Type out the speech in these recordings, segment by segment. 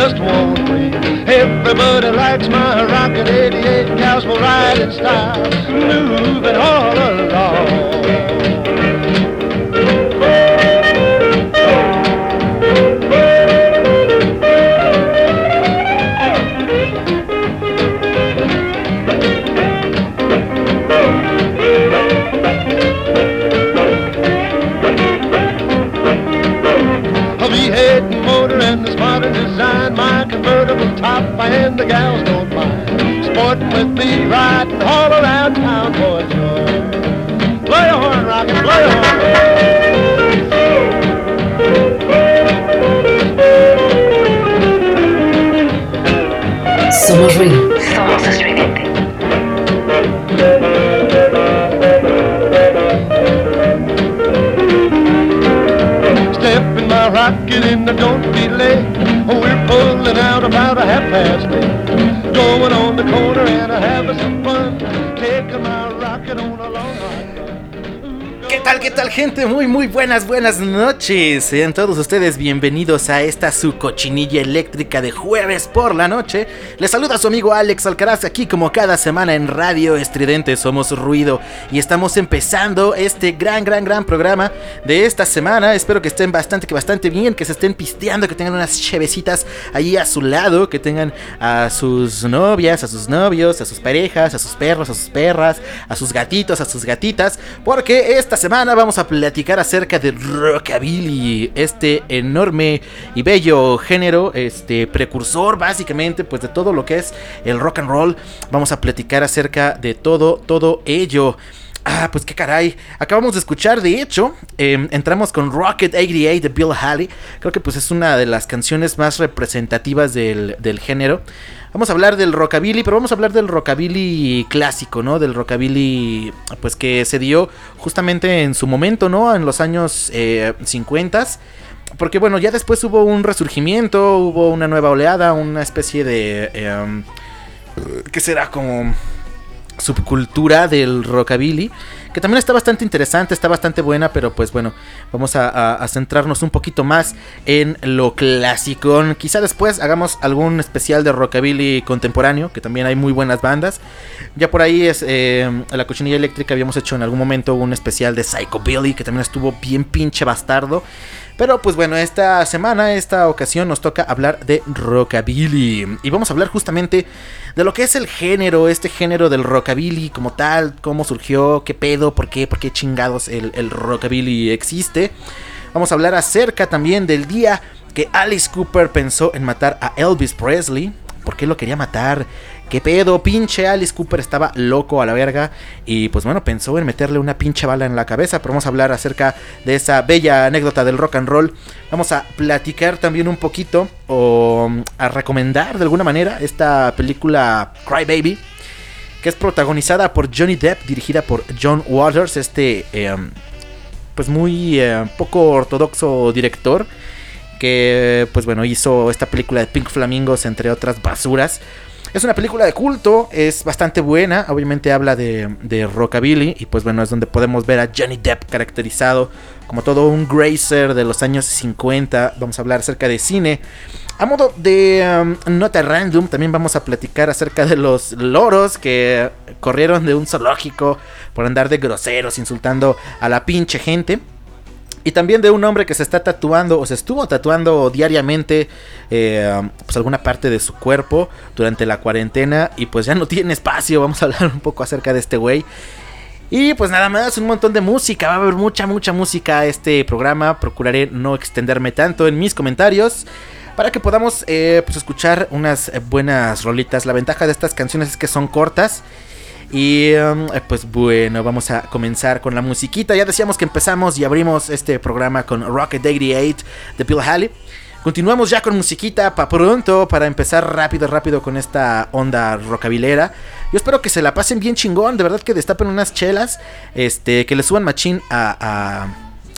Just one way. Everybody likes my rocket 88 cows will ride style, moving all along. And the gals don't mind. Sporting with me, riding all around town for a joy. Play a horn, Rocky, play a horn. Somos ruido. Somos estridente. Step in my rocket and I don't be late. Pulling out about a half past eight. Going on the corner and having some fun. Taking my rocket on a long ¿Qué tal, qué tal gente? Muy, muy buenas, buenas noches. Sean todos ustedes bienvenidos a esta su cochinilla eléctrica de jueves por la noche. Les saluda su amigo Alex Alcaraz aquí como cada semana en Radio Estridente Somos Ruido y estamos empezando este gran, gran, gran programa de esta semana. Espero que estén bastante, que bastante bien, que se estén pisteando, que tengan unas chevecitas ahí a su lado, que tengan a sus novias, a sus novios, a sus parejas, a sus perros, a sus perras, a sus gatitos, a sus gatitas, porque esta semana vamos a platicar acerca de rockabilly, este enorme y bello género, este precursor básicamente pues de todo lo que es el rock and roll. Vamos a platicar acerca de todo, todo ello. Ah, pues qué caray. Acabamos de escuchar, de hecho, em, entramos con Rocket 88 de Bill Haley. Creo que pues es una de las canciones más representativas del, del género. Vamos a hablar del rockabilly, pero vamos a hablar del rockabilly clásico, ¿no? Del rockabilly, pues que se dio justamente en su momento, ¿no? En los años 50. Eh, Porque bueno, ya después hubo un resurgimiento, hubo una nueva oleada, una especie de... Eh, ¿Qué será? Como subcultura del rockabilly que también está bastante interesante, está bastante buena, pero pues bueno, vamos a, centrarnos un poquito más en lo clásico. Quizá después hagamos algún especial de rockabilly contemporáneo, que también hay muy buenas bandas. Ya por ahí es eh, la cochinilla eléctrica, habíamos hecho en algún momento un especial de Psychobilly, que también estuvo bien pinche bastardo. Pero pues bueno, esta semana, esta ocasión nos toca hablar de rockabilly. Y vamos a hablar justamente de lo que es el género, este género del rockabilly como tal, cómo surgió, qué pedo, por qué, por qué chingados el, el rockabilly existe. Vamos a hablar acerca también del día que Alice Cooper pensó en matar a Elvis Presley. ¿Por qué lo quería matar? ¿Qué pedo? Pinche Alice Cooper estaba loco a la verga. Y pues bueno, pensó en meterle una pinche bala en la cabeza. Pero vamos a hablar acerca de esa bella anécdota del rock and roll. Vamos a platicar también un poquito. O a recomendar de alguna manera esta película Cry Baby. Que es protagonizada por Johnny Depp, dirigida por John Waters. Este, em, pues muy eh, poco ortodoxo director. Que, pues bueno, hizo esta película de Pink Flamingos, entre otras basuras. Es una película de culto, es bastante buena, obviamente habla de, rockabilly y pues bueno, es donde podemos ver a Johnny Depp caracterizado como todo un gracer de los años 50. Vamos a hablar acerca de cine. A modo de um, nota random, también vamos a platicar acerca de los loros que corrieron de un zoológico por andar de groseros, insultando a la pinche gente. Y también de un hombre que se está tatuando o se estuvo tatuando diariamente eh, pues alguna parte de su cuerpo durante la cuarentena y pues ya no tiene espacio. Vamos a hablar un poco acerca de este güey. Y pues nada más, un montón de música. Va a haber mucha, mucha música este programa. Procuraré no extenderme tanto en mis comentarios. Para que podamos eh, pues escuchar unas buenas rolitas. La ventaja de estas canciones es que son cortas. Y um, pues bueno, vamos a comenzar con la musiquita. Ya decíamos que empezamos y abrimos este programa con Rocket 88 de Bill Haley. Continuamos ya con musiquita para pronto, para empezar rápido, rápido con esta onda rockabilera. Yo espero que se la pasen bien chingón, de verdad que destapen unas chelas, este, que le suban machín a,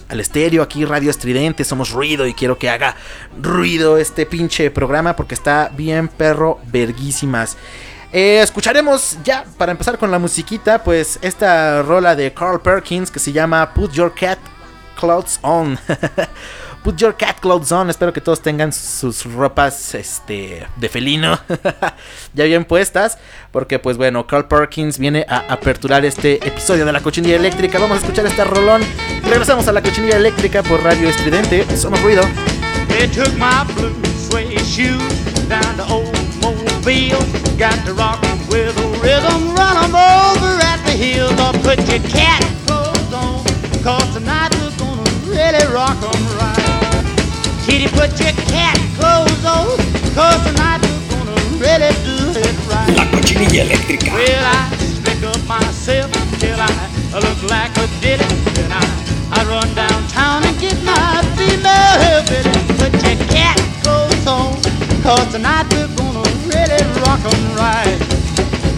al estéreo, aquí Radio Estridente, somos ruido y quiero que haga ruido este pinche programa porque está bien perro verguísimas. Eh, escucharemos ya, para empezar con la musiquita, pues esta rola de Carl Perkins que se llama Put Your Cat Clothes On. Put Your Cat Clothes On. Espero que todos tengan sus ropas este, de felino ya bien puestas. Porque pues bueno, Carl Perkins viene a aperturar este episodio de la cochinilla eléctrica. Vamos a escuchar este rolón. Regresamos a la cochinilla eléctrica por Radio Estridente. Somos ruido. feel. Got to rock with a rhythm, run them over at the hills or put your cat clothes on. Cause tonight we're gonna really rock them right. Kitty, put your cat clothes on. Cause tonight we're gonna really do it right. La cochinilla eléctrica. Well, I stick up myself till I look like a dilly. Then I, I run downtown and get my female help. Put your cat clothes on. Cause tonight we're 'em right.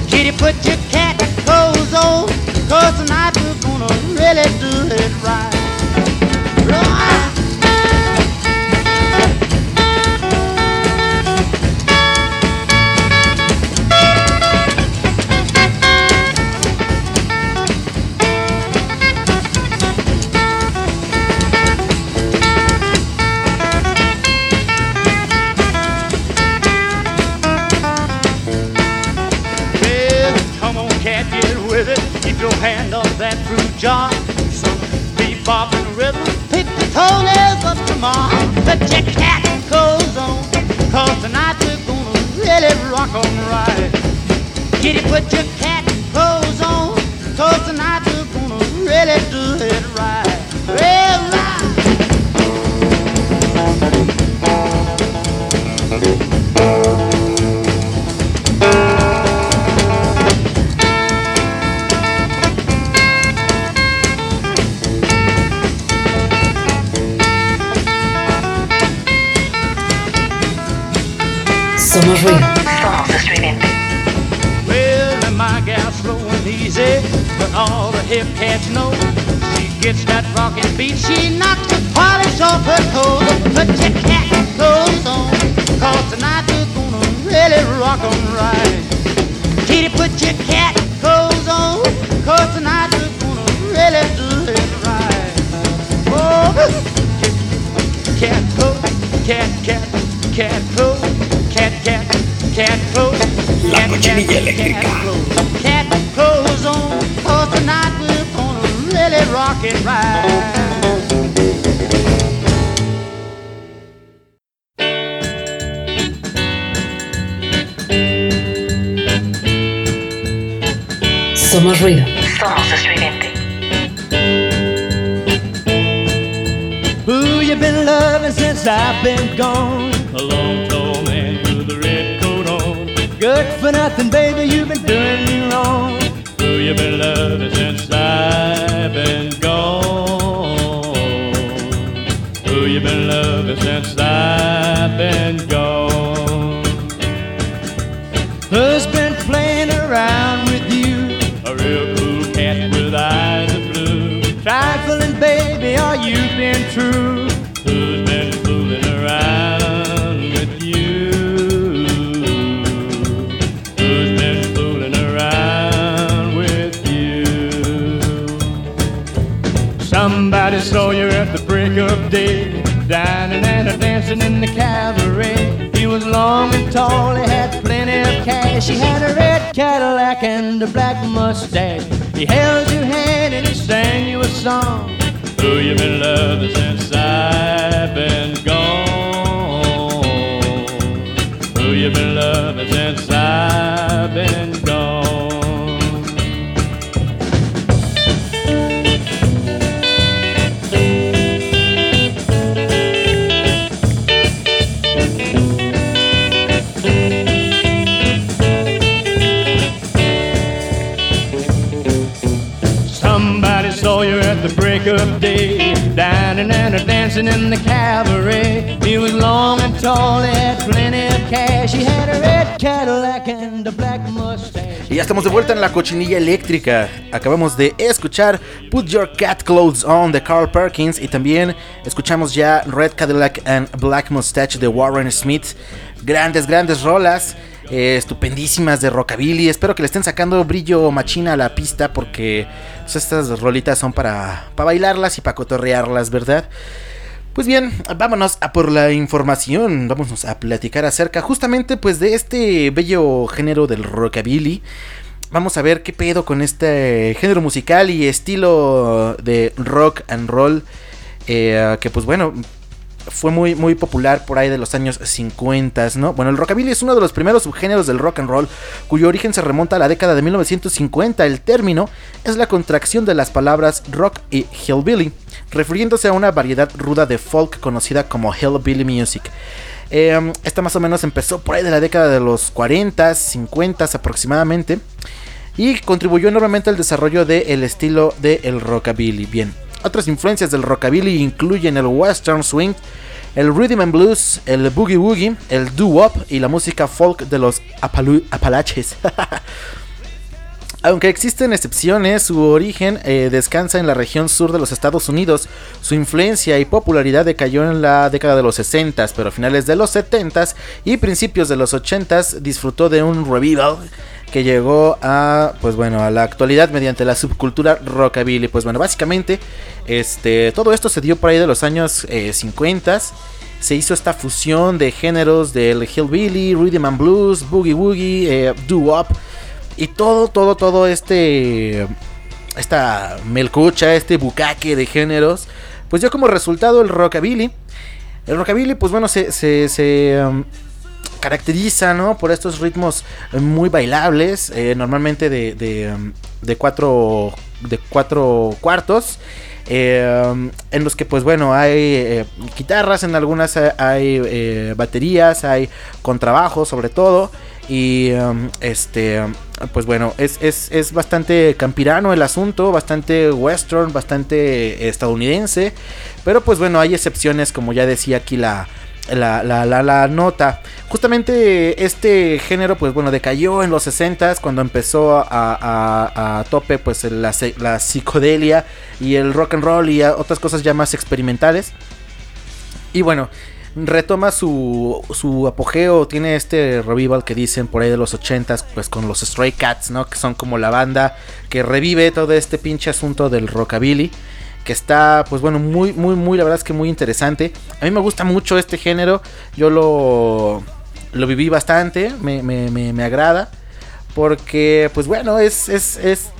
Kitty, put your cat clothes on, cause tonight your clothes on, cause tonight we're gonna really rock on right. Kitty, put your she that rockin' beat. She knocks the polish off her toes. Put your cat clothes on, cause tonight we're gonna really rock 'em since I've been gone? A long tall man with a red coat on. Good for nothing, baby, you've been doing me wrong. Who you been loving since I've been gone? Who you been loving since I've been gone? Who's been playing around with you? A real cool cat with eyes of blue. Trifling, baby, are you been true? Long and tall, he had plenty of cash. He had a red Cadillac and a black mustache. He held your hand and he sang you a song. Who you been loving since I've been gone? Who you been loving since I've been the break of day, dining and a dancing in the cabaret. He was long and tall, had plenty of cash. He had a red Cadillac and a black mustache. Y ya estamos de vuelta en la cochinilla eléctrica. Acabamos de escuchar Put Your Cat Clothes On de Carl Perkins y también escuchamos ya Red Cadillac and Black Mustache de Warren Smith. Grandes, grandes rolas. Eh, estupendísimas de rockabilly. Espero que le estén sacando brillo machina a la pista porque pues, estas rolitas son para, para bailarlas y para cotorrearlas, ¿verdad? Pues bien, vámonos a por la información, vámonos a platicar acerca justamente pues de este bello género del rockabilly. Vamos a ver qué pedo con este género musical y estilo de rock and roll eh, que pues bueno fue muy, muy popular por ahí de los años 50, ¿no? Bueno, el rockabilly es uno de los primeros subgéneros del rock and roll, cuyo origen se remonta a la década de 1950. El término es la contracción de las palabras rock y hillbilly, refiriéndose a una variedad ruda de folk conocida como hillbilly music. Eh, esta más o menos empezó por ahí de la década de los 40, 50 aproximadamente. Y contribuyó enormemente al desarrollo del estilo del rockabilly. Bien, otras influencias del rockabilly incluyen el western swing, el rhythm and blues, el boogie woogie, el doo-wop y la música folk de los Apalaches. Aunque existen excepciones, su origen eh, descansa en la región sur de los Estados Unidos. Su influencia y popularidad decayó en la década de los 60, pero a finales de los 70 y principios de los 80 disfrutó de un revival que llegó a pues bueno a la actualidad mediante la subcultura rockabilly. Pues bueno básicamente este todo esto se dio por ahí de los años eh, 50 se hizo esta fusión de géneros del hillbilly rhythm and blues boogie woogie eh, doo wop y todo todo todo este esta melcocha este bucaque de géneros pues dio como resultado el rockabilly. El rockabilly pues bueno se, se, se, um, caracteriza ¿no? por estos ritmos eh, muy bailables, eh, normalmente de, de, um, de cuatro, de cuatro cuartos. eh, um, en los que pues bueno hay guitarras en algunas hay baterías hay contrabajo sobre todo y um, este pues bueno es, es, es bastante campirano el asunto bastante western bastante estadounidense pero pues bueno hay excepciones como ya decía aquí la la, la, la, la nota. Justamente este género, pues bueno, decayó en los 60s cuando empezó a, tope pues la, psicodelia y el rock and roll y otras cosas ya más experimentales. Y bueno, retoma su, su apogeo, tiene este revival que dicen por ahí de los 80s, pues con los Stray Cats, ¿no? Que son como la banda que revive todo este pinche asunto del rockabilly que está, pues bueno, muy, muy, muy, la verdad es que muy interesante. A mí me gusta mucho este género, yo lo, lo viví bastante, me, me, me, me agrada, porque, pues bueno, es, es, es,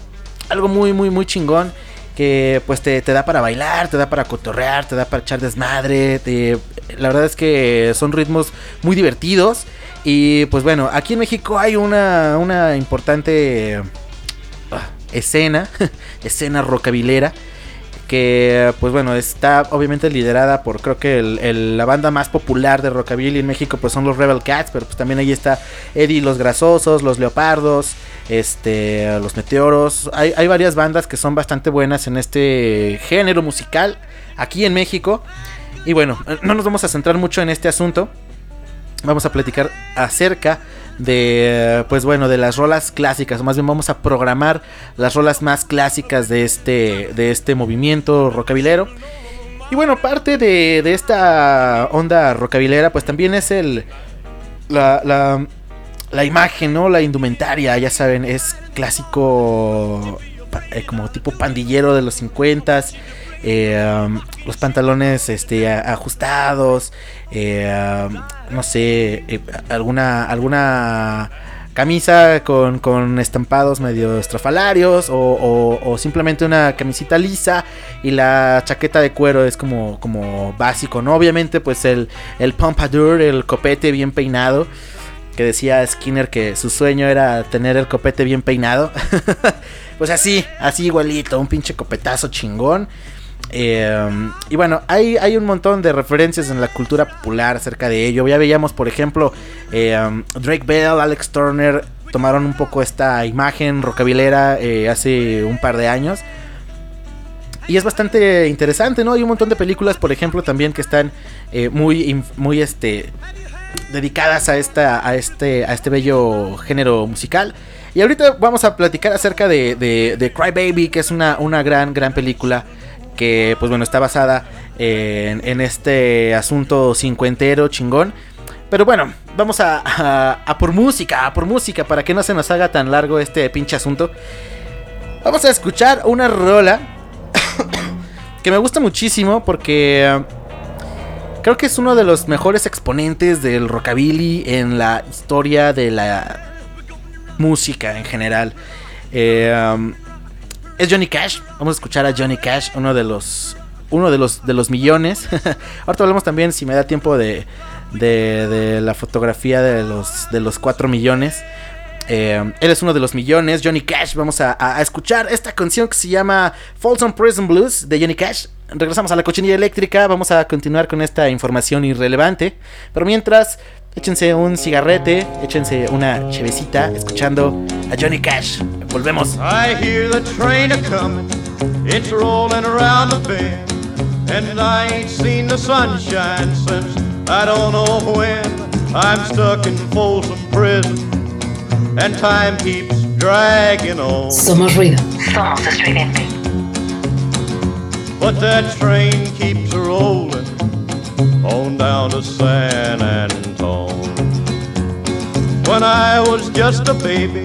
algo muy, muy, muy chingón. Que pues te, te, da para bailar, te da para cotorrear, te da para echar desmadre. Te, la verdad es que son ritmos muy divertidos. Y pues bueno, aquí en México hay una, una importante uh, escena, escena rockabilera que pues bueno está obviamente liderada por creo que el, la banda más popular de rockabilly en México pues son los Rebel Cats pero pues también ahí está Eddie los Grasosos los Leopardos este los Meteoros. Hay, hay varias bandas que son bastante buenas en este género musical aquí en México. Y bueno no nos vamos a centrar mucho en este asunto. Vamos a platicar acerca pues bueno de las rolas clásicas más bien vamos a programar las rolas más clásicas de este de este movimiento rockabilero y bueno parte de, de esta onda rockabilera pues también es el la, la, la, imagen no la indumentaria ya saben es clásico eh, como tipo pandillero de los 50 eh, um, los pantalones este, ajustados, eh, um, no sé, eh, alguna, alguna camisa con, con estampados medio estrafalarios o, o- simplemente una camisita lisa y la chaqueta de cuero es como, como básico, ¿no? Obviamente pues el, el pompadour, el copete bien peinado, que decía Skinner que su sueño era tener el copete bien peinado. pues así, así igualito, un pinche copetazo chingón. Eh, y bueno, hay, hay un montón de referencias en la cultura popular acerca de ello. Ya veíamos, por ejemplo, um, Drake Bell, Alex Turner tomaron un poco esta imagen rockabilera eh, hace un par de años. Y es bastante interesante, ¿no? Hay un montón de películas, por ejemplo, también que están eh, muy, muy este, dedicadas a, esta, a, este, a este bello género musical. Y ahorita vamos a platicar acerca de, de, de Cry Baby, que es una, una gran, gran película que, pues bueno, está basada en, en este asunto cincuentero chingón. Pero bueno, vamos a, a- por música, a por música, para que no se nos haga tan largo este pinche asunto. Vamos a escuchar una rola que me gusta muchísimo porque eh, creo que es uno de los mejores exponentes del rockabilly en la historia de la música en general. Eh, um, es Johnny Cash. Vamos a escuchar a Johnny Cash, uno de los uno de los de los millones. Ahorita hablamos también, si me da tiempo, de, de, la fotografía de los de los 4 millones. Eh, él es uno de los millones, Johnny Cash. Vamos a escuchar esta canción que se llama Folsom Prison Blues de Johnny Cash. Regresamos a la cochinilla eléctrica. Vamos a continuar con esta información irrelevante. Pero mientras, échense un cigarrete, échense una chevecita escuchando a Johnny Cash. Volvemos. I hear the train a comin', it's rollin' around the bend, and I ain't seen the sunshine since I don't know when. I'm stuck in Folsom Prison, and time keeps dragging on. Somos ruido. Somos estridente. But that train keeps rolling on down to San Antone. When I was just a baby,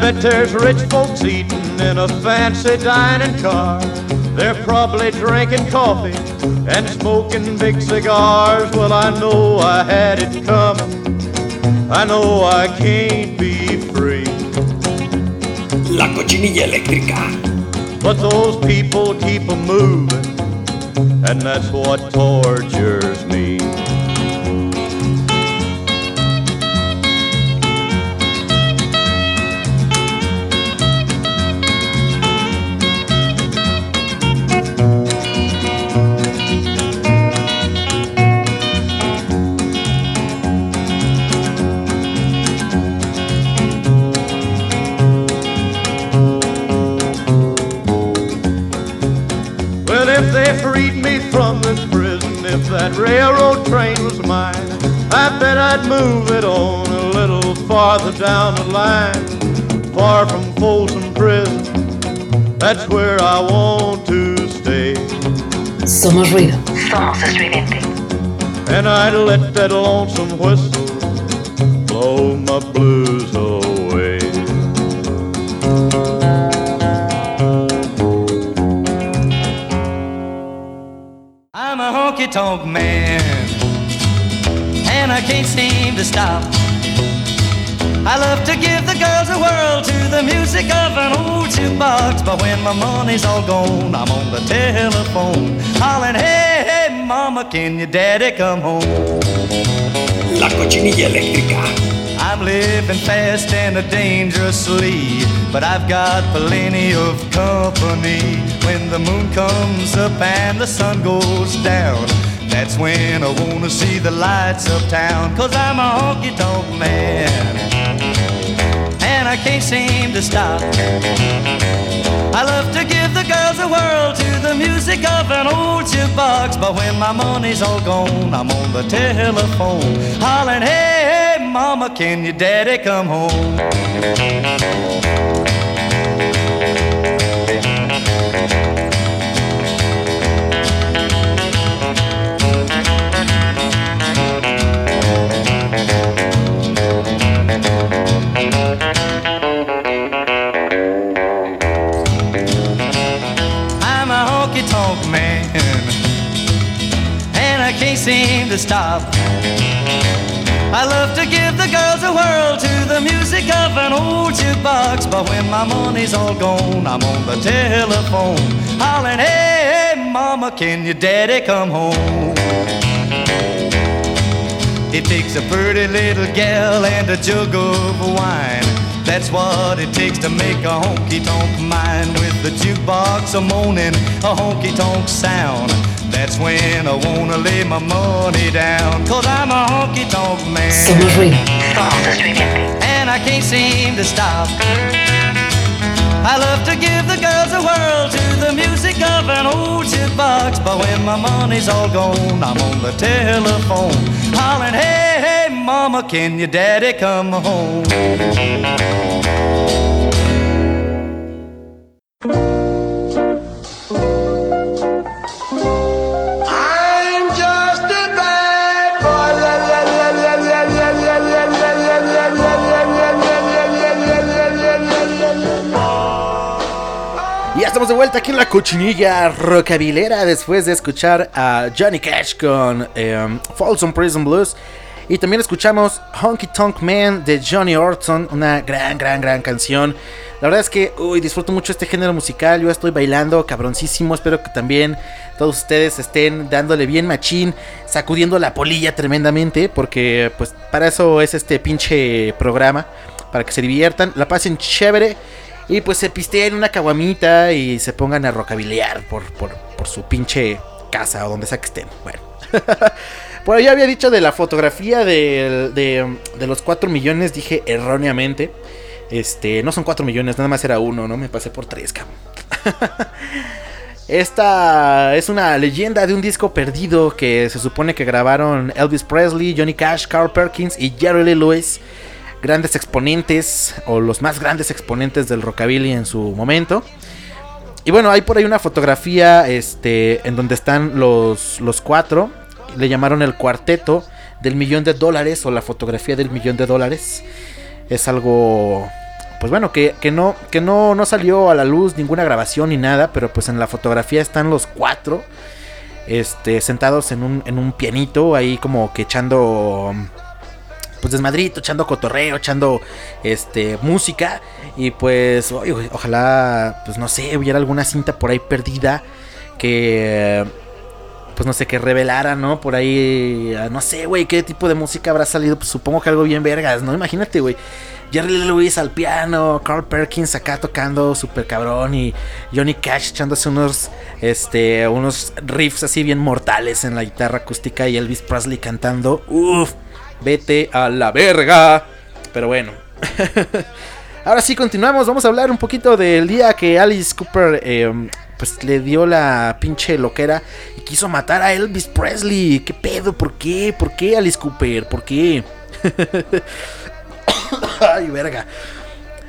Bet there's rich folks eating in a fancy dining car. They're probably drinking coffee and smoking big cigars. Well, I know I had it coming. I know I can't be free. La cochinilla eléctrica. But those people keep a moving, and that's what tortures me. If they freed me from this prison, if that railroad train was mine, I bet I'd move it on a little farther down the line, far from Folsom Prison. That's where I want to stay. Somos ruido. Somos estridente. And I'd let that lonesome whistle blow my blues away. Girls a whirl to the music of an old jukebox, but when my money's all gone, I'm on the telephone, hollering, hey, hey, mama, can your daddy come home? La cochinilla eléctrica. I'm living fast and dangerously, but I've got plenty of company. When the moon comes up and the sun goes down, That's when I wanna see the lights of town, cause I'm a honky tonk man. I can't seem to stop. I love to give the girls a whirl to the music of an old jukebox. But when my money's all gone, I'm on the telephone, hollering, hey, hey, mama, can your daddy come home? Stop. I love to give the girls a whirl to the music of an old jukebox, but when my money's all gone, I'm on the telephone, hollering, hey, hey, mama, can your daddy come home? It takes a pretty little gal and a jug of wine. That's what it takes to make a honky tonk mine with the jukebox a moaning, a honky tonk sound. That's when I wanna lay my money down, cause I'm a honky tonk man. Somos ruido. Somos estridente. and I can't seem to stop. I love to give the girls a whirl to the music of an old jukebox, but when my money's all gone, I'm on the telephone, hollering, hey, hey, mama, can your daddy come home? De vuelta aquí en la cochinilla rockabilera después de escuchar a Johnny Cash con eh, Folsom Prison Blues. Y también escuchamos Honky Tonk Man de Johnny Orton, una gran, gran, gran canción. La verdad es que uy, disfruto mucho este género musical. Yo estoy bailando cabroncísimo. Espero que también todos ustedes estén dándole bien machín, sacudiendo la polilla tremendamente. Porque pues para eso es este pinche programa. Para que se diviertan, la pasen chévere. Y pues se pisteen una caguamita y se pongan a rocabilear por, por, por su pinche casa o donde sea que estén. Bueno. Por ahí había dicho de la fotografía de, de, de los 4 millones, dije erróneamente. Este, no son 4 millones, nada más era uno, ¿no? Me pasé por 3, cabrón. Esta es una leyenda de un disco perdido que se supone que grabaron Elvis Presley, Johnny Cash, Carl Perkins y Jerry Lee Lewis. Grandes exponentes, o los más grandes exponentes del rockabilly en su momento. Y bueno, hay por ahí una fotografía este, en donde están los, los cuatro. Le llamaron el cuarteto del millón de dólares o la fotografía del millón de dólares. Es algo, pues bueno, que, que, no, que no, no salió a la luz ninguna grabación ni nada, pero pues en la fotografía están los cuatro. Este, sentados en un, en un pianito, ahí como que echando pues desmadrito, echando cotorreo, echando este música y pues ojalá pues no sé, hubiera alguna cinta por ahí perdida que pues no sé, que revelara, ¿no? Por ahí, no sé, güey, qué tipo de música habrá salido, pues supongo que algo bien vergas, ¿no? Imagínate, güey. Jerry Lewis al piano, Carl Perkins acá tocando super cabrón y Johnny Cash echándose unos este unos riffs así bien mortales en la guitarra acústica y Elvis Presley cantando. Uf, vete a la verga. Pero bueno. Ahora sí continuamos, vamos a hablar un poquito del día que Alice Cooper eh, pues le dio la pinche loquera y quiso matar a Elvis Presley. ¿Qué pedo? ¿Por qué? ¿Por qué Alice Cooper? ¿Por qué? Ay, verga.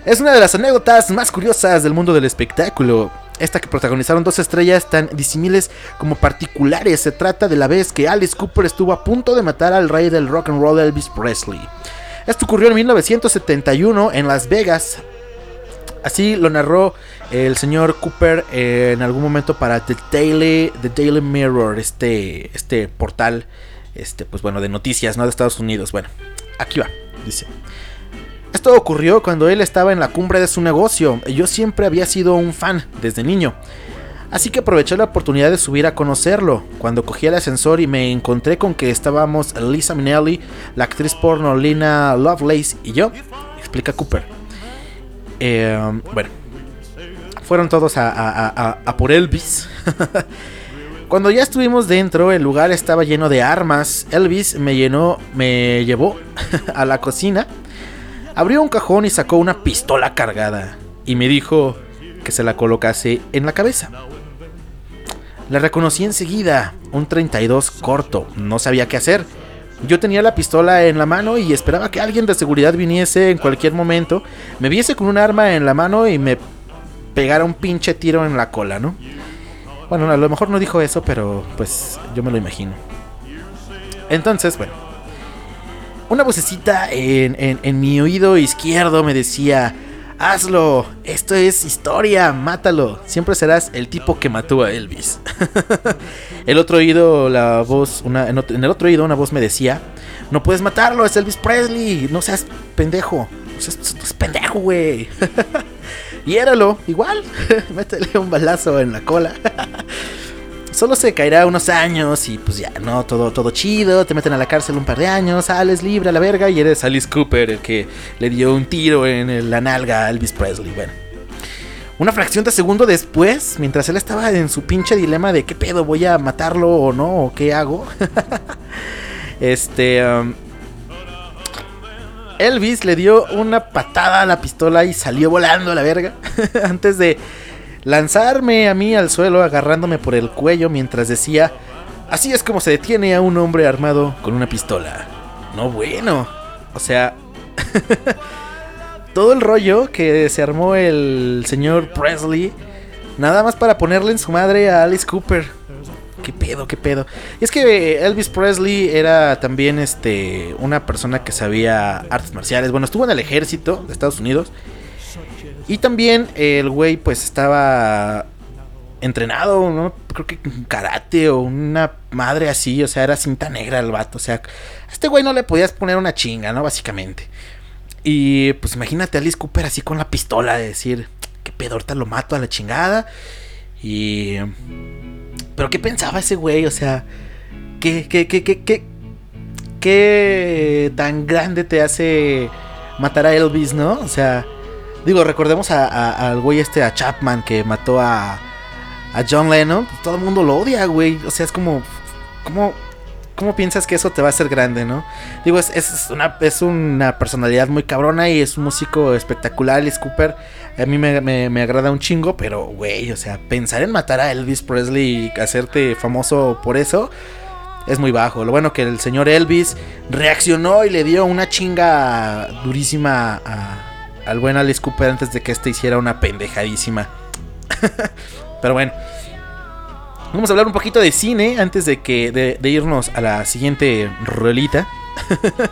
Es una de las anécdotas más curiosas del mundo del espectáculo. Esta que protagonizaron dos estrellas tan disímiles como particulares. Se trata de la vez que Alice Cooper estuvo a punto de matar al rey del rock and roll Elvis Presley. Esto ocurrió en 1971 en Las Vegas. Así lo narró el señor Cooper eh, en algún momento para The Daily, The Daily Mirror, este, este portal, este, pues bueno, de noticias, ¿no? De Estados Unidos. Bueno, aquí va, dice. Esto ocurrió cuando él estaba en la cumbre de su negocio. Yo siempre había sido un fan desde niño. Así que aproveché la oportunidad de subir a conocerlo. Cuando cogí el ascensor y me encontré con que estábamos Lisa Minnelli, la actriz porno Lina Lovelace y yo, explica Cooper. Eh, bueno, fueron todos a- a por Elvis. Cuando ya estuvimos dentro, el lugar estaba lleno de armas. Elvis me llenó, me llevó a la cocina, abrió un cajón y sacó una pistola cargada y me dijo que se la colocase en la cabeza. La reconocí enseguida, un 32 corto, no sabía qué hacer. Yo tenía la pistola en la mano y esperaba que alguien de seguridad viniese en cualquier momento, me viese con un arma en la mano y me pegara un pinche tiro en la cola, ¿no? Bueno, a lo mejor no dijo eso, pero pues yo me lo imagino. Entonces, bueno. Una vocecita en, en- mi oído izquierdo me decía, hazlo, esto es historia, mátalo, siempre serás el tipo que mató a Elvis. el otro oído, la voz, una, en el otro oído una voz me decía, no puedes matarlo, es Elvis Presley, no seas pendejo, no seas, no seas pendejo, güey. y éralo, igual, métele un balazo en la cola. Solo se caerá unos años y pues ya, ¿no? Todo, todo chido, te meten a la cárcel un par de años, sales libre a la verga y eres Alice Cooper, el que le dio un tiro en la nalga a Elvis Presley. Bueno. Una fracción de segundo después, mientras él estaba en su pinche dilema de qué pedo, voy a matarlo o no, o qué hago. este... um, Elvis le dio una patada a la pistola y salió volando a la verga. Antes de lanzarme a mí al suelo agarrándome por el cuello mientras decía, así es como se detiene a un hombre armado con una pistola. No bueno. O sea, todo el rollo que se armó el señor Presley, nada más para ponerle en su madre a Alice Cooper. ¿Qué pedo, qué pedo? Y es que Elvis Presley era también este una persona que sabía artes marciales. Bueno, estuvo en el ejército de Estados Unidos. Y también el güey pues estaba entrenado, ¿no? Creo que karate o una madre así, o sea, era cinta negra el vato, o sea, a este güey no le podías poner una chinga, ¿no? Básicamente. Y pues imagínate a Alice Cooper así con la pistola, de decir, qué pedo, ahorita lo mato a la chingada. Y... Pero ¿qué pensaba ese güey? O sea, ¿qué, qué, qué, qué, qué, qué tan grande te hace matar a Elvis, ¿no? O sea, digo, recordemos a- al güey este, a Chapman, que mató a, a John Lennon. Todo el mundo lo odia, güey. O sea, es como, ¿cómo, ¿cómo piensas que eso te va a hacer grande, no? Digo, es, una, es una personalidad muy cabrona y es un músico espectacular, Alice Cooper. A mí me, me- me agrada un chingo, pero, güey, o sea, pensar en matar a Elvis Presley y hacerte famoso por eso es muy bajo. Lo bueno que el señor Elvis reaccionó y le dio una chinga durísima a- al buen Alice Cooper antes de que este hiciera una pendejadísima. pero bueno. Vamos a hablar un poquito de cine antes de que de, irnos a la siguiente rolita.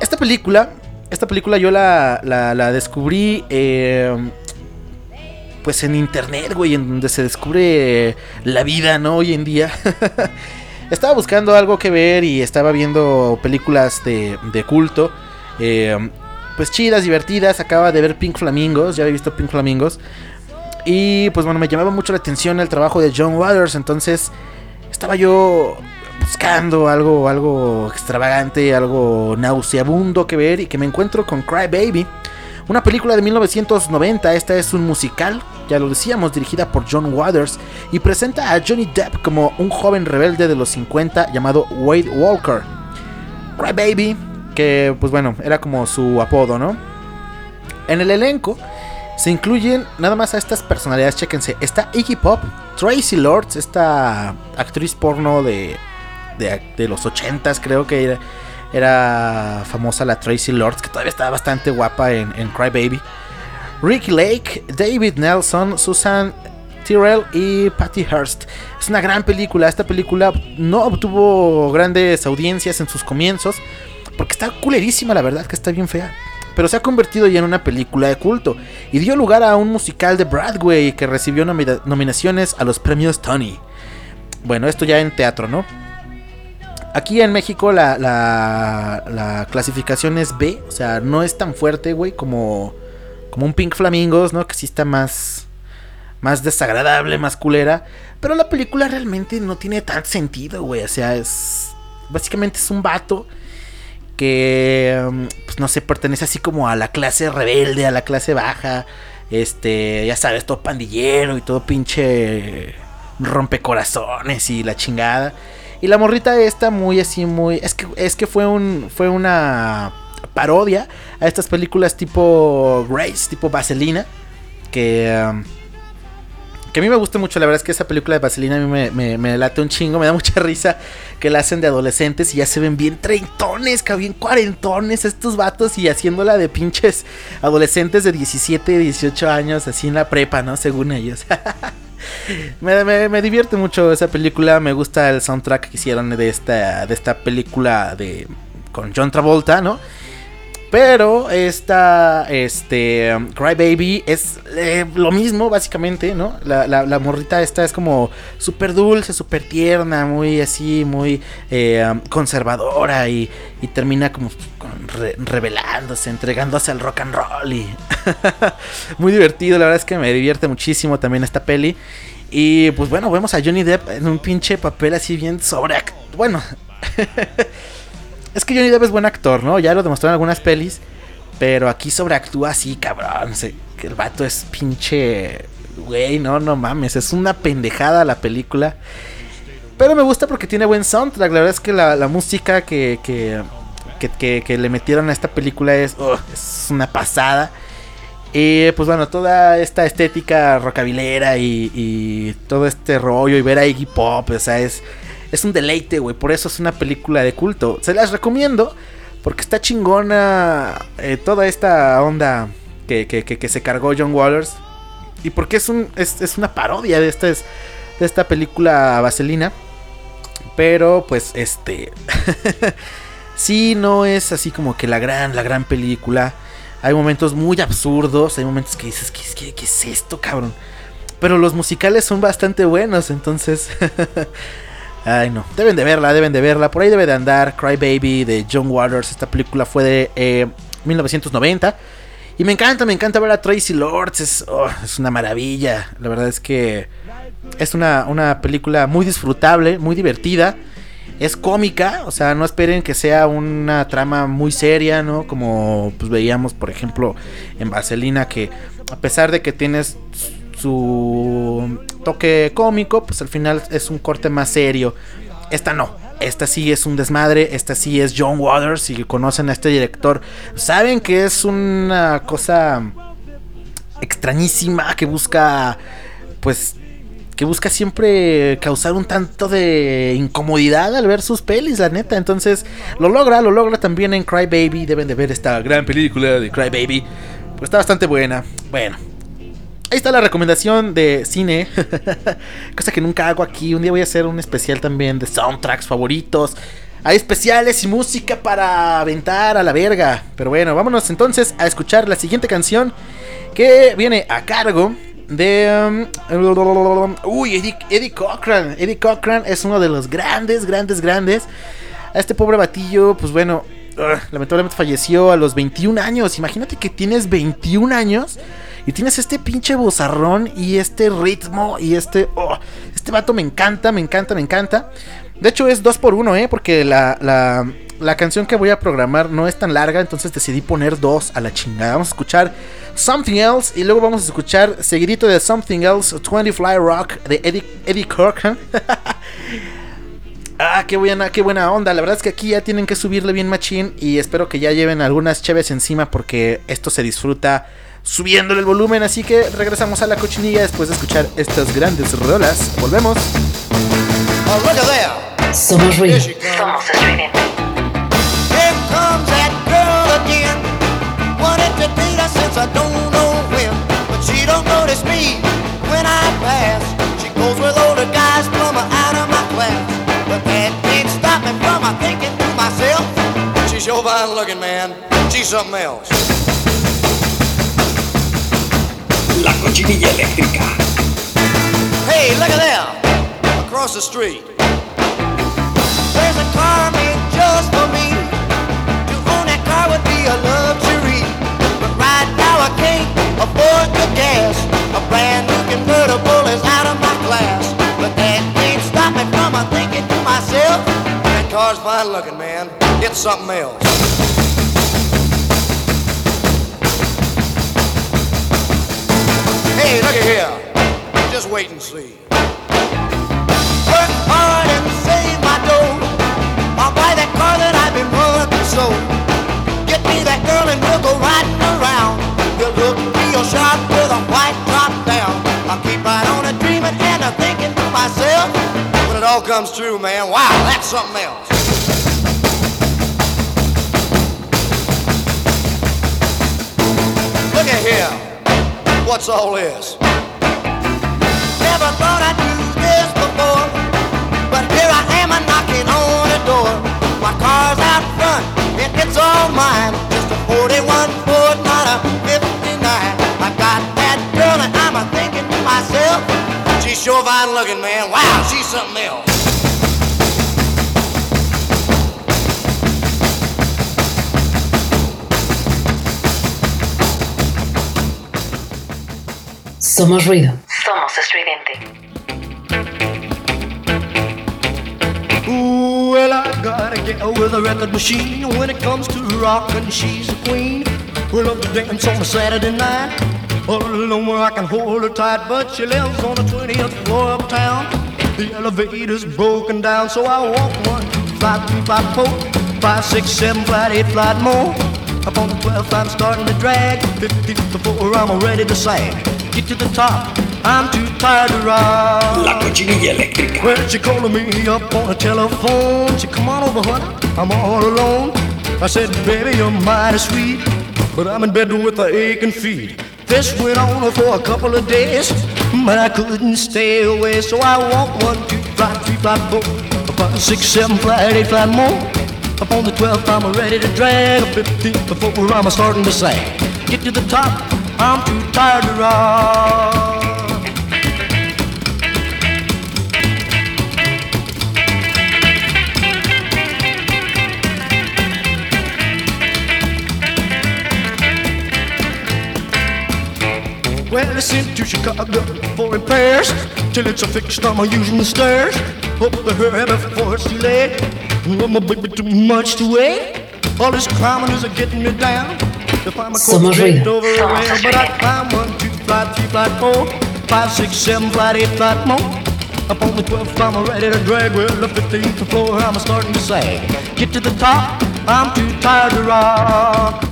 esta película, esta película yo la, la, la descubrí eh, pues en internet, güey, en donde se descubre la vida, ¿no? Hoy en día. estaba buscando algo que ver y estaba viendo películas de, de culto. eh, pues chidas, divertidas. Acaba de ver Pink Flamingos, ya había visto Pink Flamingos. Y pues bueno, me llamaba mucho la atención el trabajo de John Waters. Entonces estaba yo buscando algo, algo extravagante, algo nauseabundo que ver. Y que me encuentro con Cry Baby. Una película de 1990, esta es un musical, ya lo decíamos, dirigida por John Waters y presenta a Johnny Depp como un joven rebelde de los 50 llamado Wade Walker. Cry Baby, que pues bueno, era como su apodo, ¿no? En el elenco se incluyen nada más a estas personalidades, chéquense. Está Iggy Pop, Tracy Lords, esta actriz porno de, de, los 80s, creo que era, famosa la Tracy Lords, que todavía está bastante guapa en, en Cry Baby. Ricky Lake, David Nelson, Susan Tyrrell y Patty Hearst. Es una gran película. Esta película no obtuvo grandes audiencias en sus comienzos. Porque está culerísima, la verdad, que está bien fea. Pero se ha convertido ya en una película de culto. Y dio lugar a un musical de Broadway que recibió nomina- nominaciones a los premios Tony. Bueno, esto ya en teatro, ¿no? Aquí en México la, la, la clasificación es B. O sea, no es tan fuerte, güey, como, como un Pink Flamingos, ¿no? Que sí está más, más desagradable, más culera. Pero la película realmente no tiene tan sentido, güey. O sea, es... Básicamente es un vato que, um, pues no sé, pertenece así como a la clase rebelde, a la clase baja. Este, ya sabes, todo pandillero y todo pinche rompecorazones y la chingada. Y la morrita esta muy así, muy... Es que, es que fue, un, fue una parodia a estas películas tipo Grace, tipo Vaselina. Que... um, que a mí me gusta mucho, la verdad es que esa película de Vaselina a mí me, me- me late un chingo, me da mucha risa que la hacen de adolescentes y ya se ven bien treintones, que cuarentones estos vatos y haciéndola de pinches adolescentes de 17, 18 años, así en la prepa, ¿no? Según ellos. me, me- me divierte mucho esa película, me gusta el soundtrack que hicieron de esta, de esta película de con John Travolta, ¿no? Pero esta, este, um, Cry Baby es eh, lo mismo, básicamente, ¿no? La, la- morrita esta es como súper dulce, súper tierna, muy así, muy eh, um, conservadora y, y termina como re- revelándose, entregándose al rock and roll y muy divertido, la verdad es que me divierte muchísimo también esta peli. Y pues bueno, vemos a Johnny Depp en un pinche papel así bien sobre... Bueno, es que Johnny Depp es buen actor, ¿no? Ya lo demostró en algunas pelis. Pero aquí sobreactúa así, cabrón. que el vato es pinche. Güey, no, no mames. Es una pendejada la película. Pero me gusta porque tiene buen soundtrack. La verdad es que la, música que, que, que, le metieron a esta película es, ugh, es una pasada. Y pues bueno, toda esta estética rockabilera y, y todo este rollo y ver a Iggy Pop, o sea, es, es un deleite, güey. Por eso es una película de culto. Se las recomiendo porque está chingona eh, toda esta onda que, que- que- se cargó John Waters. Y porque es, un, es, es una parodia de esta, de esta película Vaselina. Pero pues este... sí, no es así como que la gran, la gran película. Hay momentos muy absurdos, hay momentos que dices, ¿qué, es- qué- qué es esto, cabrón? Pero los musicales son bastante buenos, entonces... Ay, no. Deben de verla, deben de verla. Por ahí debe de andar Cry Baby de John Waters. Esta película fue de eh, 1990. Y me encanta, me encanta ver a Tracy Lords. Es, oh, es una maravilla. La verdad es que es una, una película muy disfrutable, muy divertida. Es cómica, o sea, no esperen que sea una trama muy seria, ¿no? Como pues veíamos, por ejemplo, en Vaselina, que a pesar de que tienes su toque cómico, pues al final es un corte más serio. Esta no, esta sí es un desmadre, esta sí es John Waters, si conocen a este director, saben que es una cosa extrañísima que busca, pues, que busca siempre causar un tanto de incomodidad al ver sus pelis, la neta. Entonces, lo logra, lo logra también en Cry Baby. Deben de ver esta gran película de Cry Baby. Pues está bastante buena. Bueno. Ahí está la recomendación de cine. Cosa que nunca hago aquí. Un día voy a hacer un especial también de soundtracks favoritos. Hay especiales y música para aventar a la verga. Pero bueno, vámonos entonces a escuchar la siguiente canción. Que viene a cargo de... um, uy, Eddie, Eddie Cochran. Eddie Cochran es uno de los grandes, grandes, grandes. A este pobre batillo, pues bueno, lamentablemente falleció a los 21 años. Imagínate que tienes 21 años y tienes este pinche bozarrón y este ritmo y este... oh, este vato me encanta, me encanta, me encanta. De hecho es 2 por 1 ¿eh? Porque la, la, la canción que voy a programar no es tan larga, entonces decidí poner dos a la chingada. Vamos a escuchar Something Else y luego vamos a escuchar seguidito de Something Else 20 Fly Rock de Eddie, Eddie Cochran. Ah, qué buena, qué buena onda. La verdad es que aquí ya tienen que subirle bien machín. Y espero que ya lleven algunas cheves encima. Porque esto se disfruta subiéndole el volumen. Así que regresamos a la cochinilla después de escuchar estas grandes rolas. Volvemos. Somos ruido. Here she comes. Somos estridente. Here comes that girl again. Wanted to date her since I don't know when. But she don't notice me when I pass. She goes with older guys, plumber out of my class. But that can't stop me from my thinking to myself. She's sure fine looking, man. She's something else. La cochinilla eléctrica. Hey, look at there. Across the street. There's a car made just for me. To own that car would be a luxury. But right now I can't afford the gas. A brand new convertible is out of my class. But that can't stop me from thinking to myself. That car's fine looking, man. It's something else. Hey, look here. Just wait and see. Work hard and save my dough. I'll buy that car that I've been working so. Get me that girl and we'll go riding around. We'll look real sharp with a white drop down. I'll keep right on a dreaming and a thinking to myself. When it all comes true, man, wow, that's something else. What's all this? Never thought I'd do this before, but here I am a knocking on the door. My car's out front, and it's all mine. Just a 41 Ford, not a 59. I got that girl, and I'm a thinking to myself, she's sure fine looking, man. Wow, she's something else. Somos ruido. Somos estridente. Ooh, well, I gotta get with a record machine. When it comes to rockin', she's a queen. We love to dance on a Saturday night. All alone where I can hold her tight, but she lives on the 20th floor of town. The elevator's broken down, so I walk one, five, three, five, four, five, six, seven, flight, eight, flight more. Up on the 12th, I'm starting to drag. 15th before I'm ready to sag. Get to the top, I'm too tired to ride. La cochinilla eléctrica. Well, she calling me up on the telephone. She come on over, honey. I'm all alone. I said, baby, you're mighty sweet, but I'm in bed with a aching feet. This went on for a couple of days, but I couldn't stay away. So I walked one, two, five, three, five, four, five, six, seven, flight, eight, flight more. Up on the 12th, I'm ready to drag. A 15th before I'm starting to sag. Get to the top, I'm too tired to ride. Well, I sent to Chicago for repairs till it's a fixed. I'm using the stairs. Hope the hurry before it's too late. Oh, my baby, too much to wait. All this climbing is getting me down. If I'm a Somos corporate over a but I climb one, two, flight, three, flight, four, five, six, seven, flight, eight, flight more. Up on the 12th, I'm ready to drag. Well, the 15th floor, I'm starting to sag. Get to the top, I'm too tired to rock.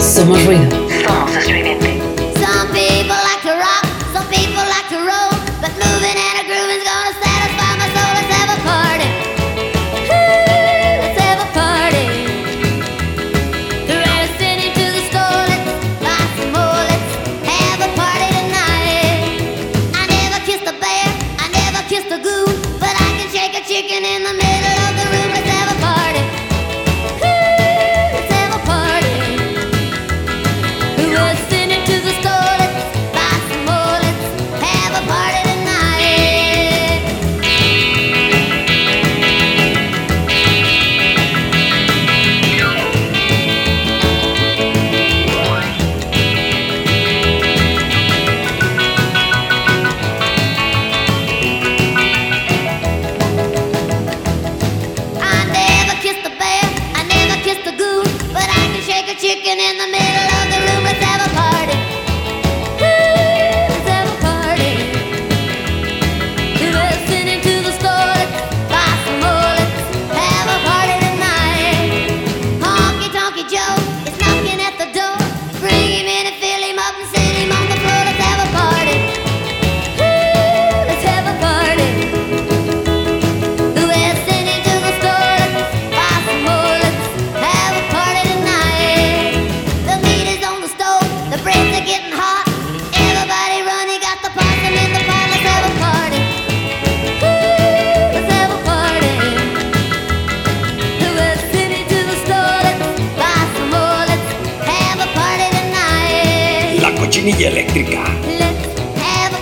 Somos ruido.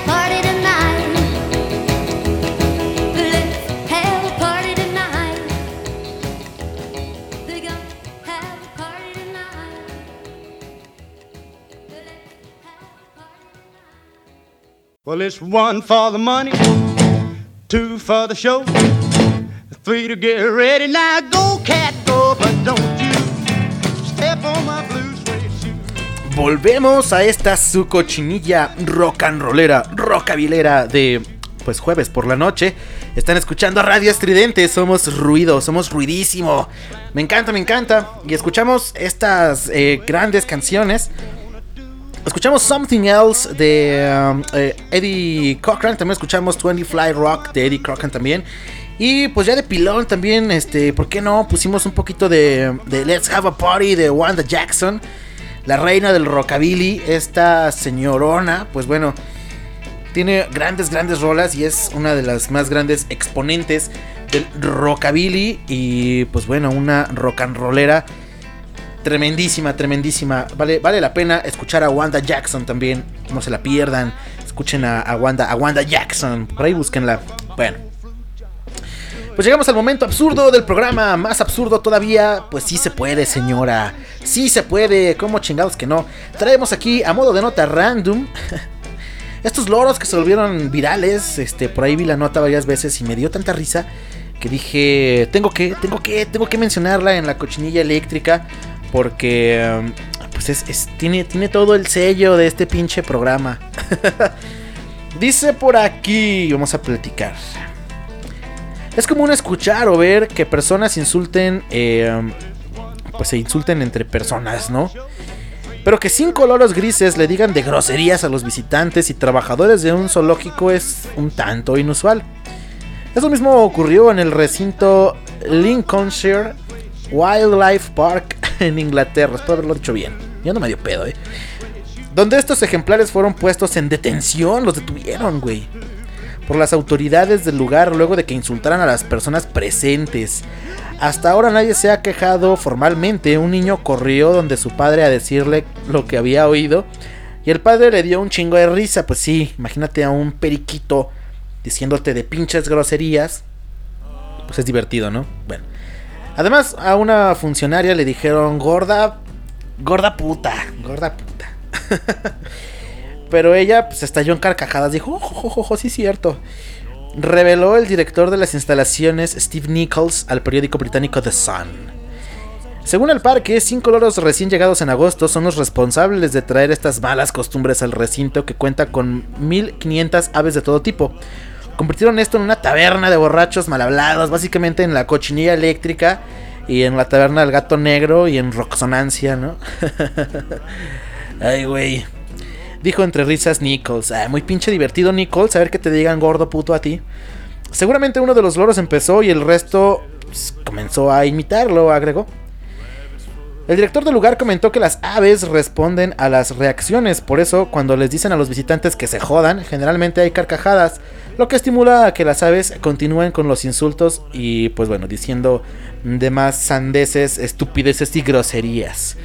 Party tonight. Well, it's one for the money, two for the show, three to get ready. Now go, cat, go, but don't Volvemos a esta su cochinilla rock and rollera, rockabilera de pues jueves por la noche. Están escuchando Radio Estridente, somos ruido, somos ruidísimo. Me encanta, me encanta. Y escuchamos estas eh, grandes canciones. Escuchamos Something Else de um, eh, Eddie Cochran. También escuchamos 20 Fly Rock de Eddie Cochran también. Y pues ya de pilón también, este, ¿por qué no? Pusimos un poquito de, de Let's Have a Party de Wanda Jackson. La reina del rockabilly. Esta señorona, pues bueno, tiene grandes, grandes rolas y es una de las más grandes exponentes del rockabilly. Y pues bueno, una rock and rollera tremendísima, tremendísima. Vale, vale la pena escuchar a Wanda Jackson también. No se la pierdan. Escuchen a, a Wanda, a Wanda Jackson. Por ahí búsquenla. Bueno. Pues llegamos al momento absurdo del programa, más absurdo todavía, pues sí se puede señora, sí se puede, como chingados que no. Traemos aquí a modo de nota random estos loros que se volvieron virales, este, por ahí vi la nota varias veces y me dio tanta risa que dije, tengo que, tengo que, tengo que mencionarla en la cochinilla eléctrica porque um, pues es, es- tiene, tiene todo el sello de este pinche programa. Dice por aquí, vamos a platicar. Es común escuchar o ver que personas insulten, eh, pues se insulten entre personas, ¿no? Pero que cinco loros grises le digan de groserías a los visitantes y trabajadores de un zoológico es un tanto inusual. Eso mismo ocurrió en el recinto Lincolnshire Wildlife Park en Inglaterra. Espero haberlo dicho bien. Yo no me dio pedo, eh. Donde estos ejemplares fueron puestos en detención. Los detuvieron, güey. Por las autoridades del lugar luego de que insultaran a las personas presentes. Hasta ahora nadie se ha quejado formalmente. Un niño corrió donde su padre a decirle lo que había oído. Y el padre le dio un chingo de risa. Pues sí, imagínate a un periquito diciéndote de pinches groserías. Pues es divertido, ¿no? Bueno. Además, a una funcionaria le dijeron gorda, gorda puta, gorda puta. Pero ella pues estalló en carcajadas, dijo, ojo, ojo, ojo, sí cierto. Reveló el director de las instalaciones Steve Nichols al periódico británico The Sun. Según el parque, cinco loros recién llegados en agosto son los responsables de traer estas malas costumbres al recinto que cuenta con 1500 aves de todo tipo. Convirtieron esto en una taberna de borrachos mal hablados, básicamente en la cochinilla eléctrica y en la taberna del gato negro y en Roxonancia, ¿no? Ay, güey. Dijo entre risas Nichols. Ah, muy pinche divertido, Nichols. A ver que te digan gordo puto a ti. Seguramente uno de los loros empezó y el resto pues, comenzó a imitarlo, agregó. El director del lugar comentó que las aves responden a las reacciones, por eso cuando les dicen a los visitantes que se jodan, generalmente hay carcajadas, lo que estimula a que las aves continúen con los insultos y pues bueno, diciendo demás sandeces, estupideces y groserías.